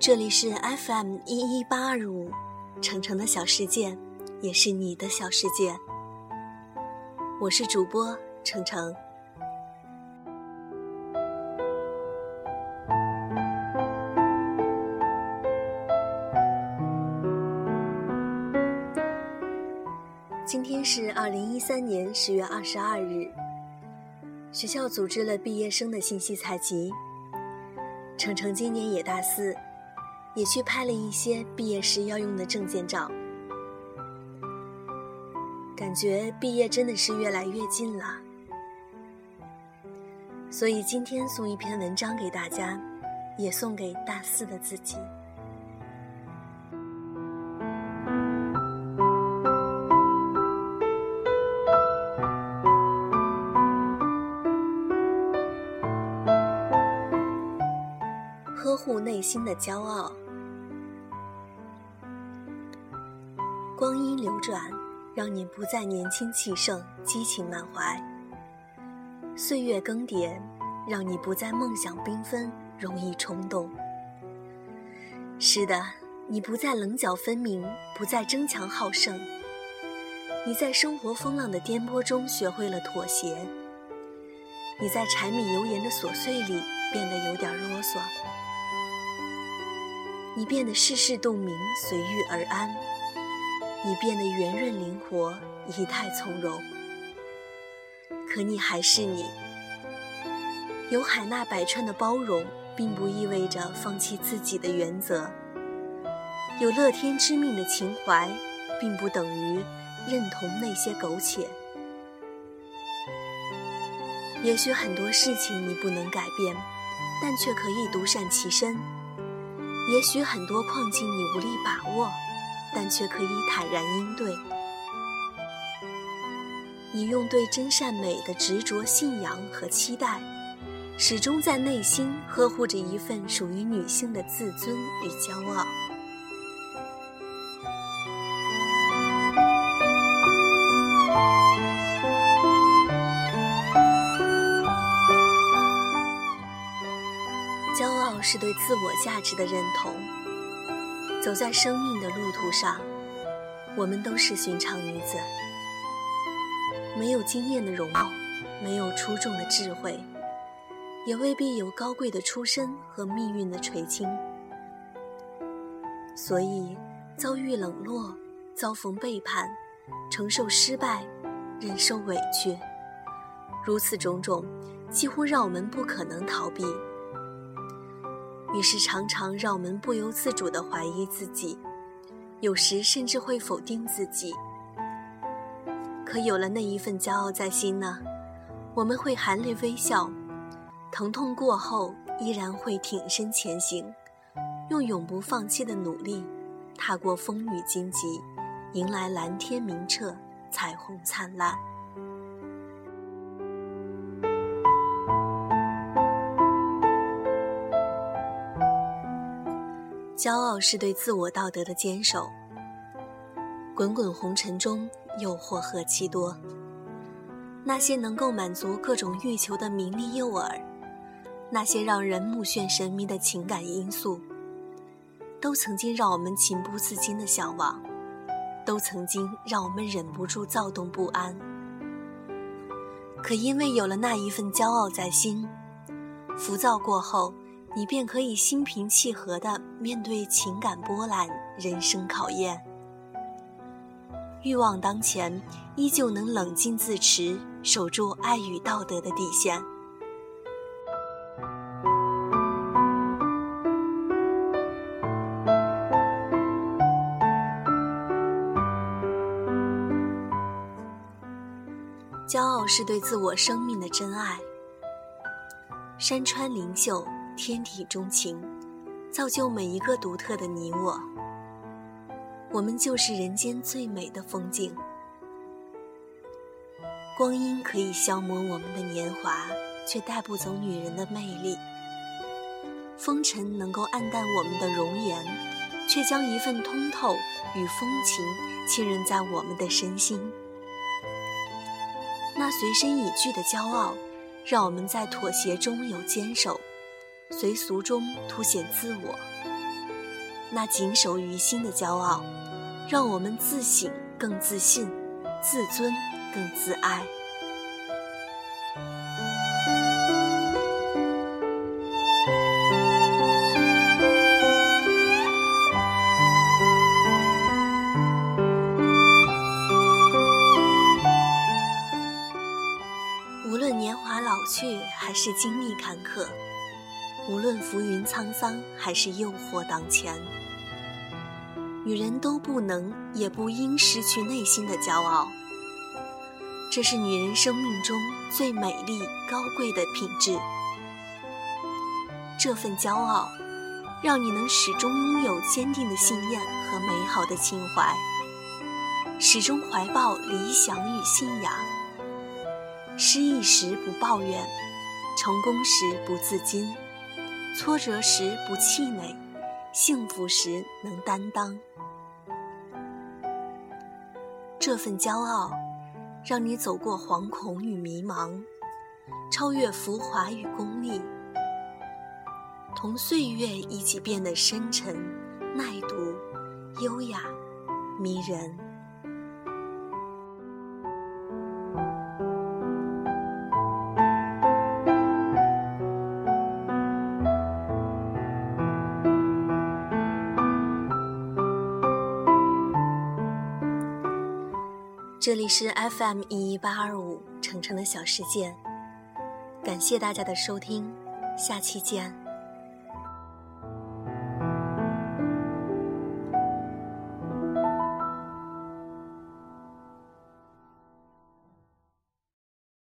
这里是 FM 一一八二五，程程的小世界，也是你的小世界。我是主播程程。今天是二零一三年十月二十二日，学校组织了毕业生的信息采集。程程今年也大四。也去拍了一些毕业时要用的证件照，感觉毕业真的是越来越近了。所以今天送一篇文章给大家，也送给大四的自己。呵护内心的骄傲。光阴流转，让你不再年轻气盛、激情满怀；岁月更迭，让你不再梦想缤纷、容易冲动。是的，你不再棱角分明，不再争强好胜。你在生活风浪的颠簸中学会了妥协。你在柴米油盐的琐碎里变得有点啰嗦。你变得世事洞明，随遇而安。你变得圆润灵活，仪态从容。可你还是你，有海纳百川的包容，并不意味着放弃自己的原则；有乐天知命的情怀，并不等于认同那些苟且。也许很多事情你不能改变，但却可以独善其身；也许很多困境你无力把握。但却可以坦然应对。你用对真善美的执着信仰和期待，始终在内心呵护着一份属于女性的自尊与骄傲。骄傲是对自我价值的认同。走在生命的路途上，我们都是寻常女子，没有惊艳的容貌，没有出众的智慧，也未必有高贵的出身和命运的垂青。所以，遭遇冷落，遭逢背叛，承受失败，忍受委屈，如此种种，几乎让我们不可能逃避。于是，常常让我们不由自主地怀疑自己，有时甚至会否定自己。可有了那一份骄傲在心呢，我们会含泪微笑，疼痛过后依然会挺身前行，用永不放弃的努力，踏过风雨荆棘，迎来蓝天明澈，彩虹灿烂。骄傲是对自我道德的坚守。滚滚红尘中，诱惑何其多。那些能够满足各种欲求的名利诱饵，那些让人目眩神迷的情感因素，都曾经让我们情不自禁的向往，都曾经让我们忍不住躁动不安。可因为有了那一份骄傲在心，浮躁过后。你便可以心平气和地面对情感波澜、人生考验。欲望当前，依旧能冷静自持，守住爱与道德的底线。骄傲是对自我生命的真爱。山川灵秀。天体钟情，造就每一个独特的你我。我们就是人间最美的风景。光阴可以消磨我们的年华，却带不走女人的魅力。风尘能够暗淡我们的容颜，却将一份通透与风情浸润在我们的身心。那随身已具的骄傲，让我们在妥协中有坚守。随俗中凸显自我，那谨守于心的骄傲，让我们自省更自信，自尊更自爱。无论年华老去，还是经历坎坷；无论浮云沧桑，还是诱惑当前，女人都不能，也不应失去内心的骄傲。这是女人生命中最美丽、高贵的品质。这份骄傲，让你能始终拥有坚定的信念和美好的情怀，始终怀抱理想与信仰。失意时不抱怨，成功时不自矜，挫折时不气馁，幸福时能担当。这份骄傲，让你走过惶恐与迷茫，超越浮华与功利，同岁月一起变得深沉、耐读、优雅、迷人。这里是 FM 一一八二五程程的小世界，感谢大家的收听，下期见。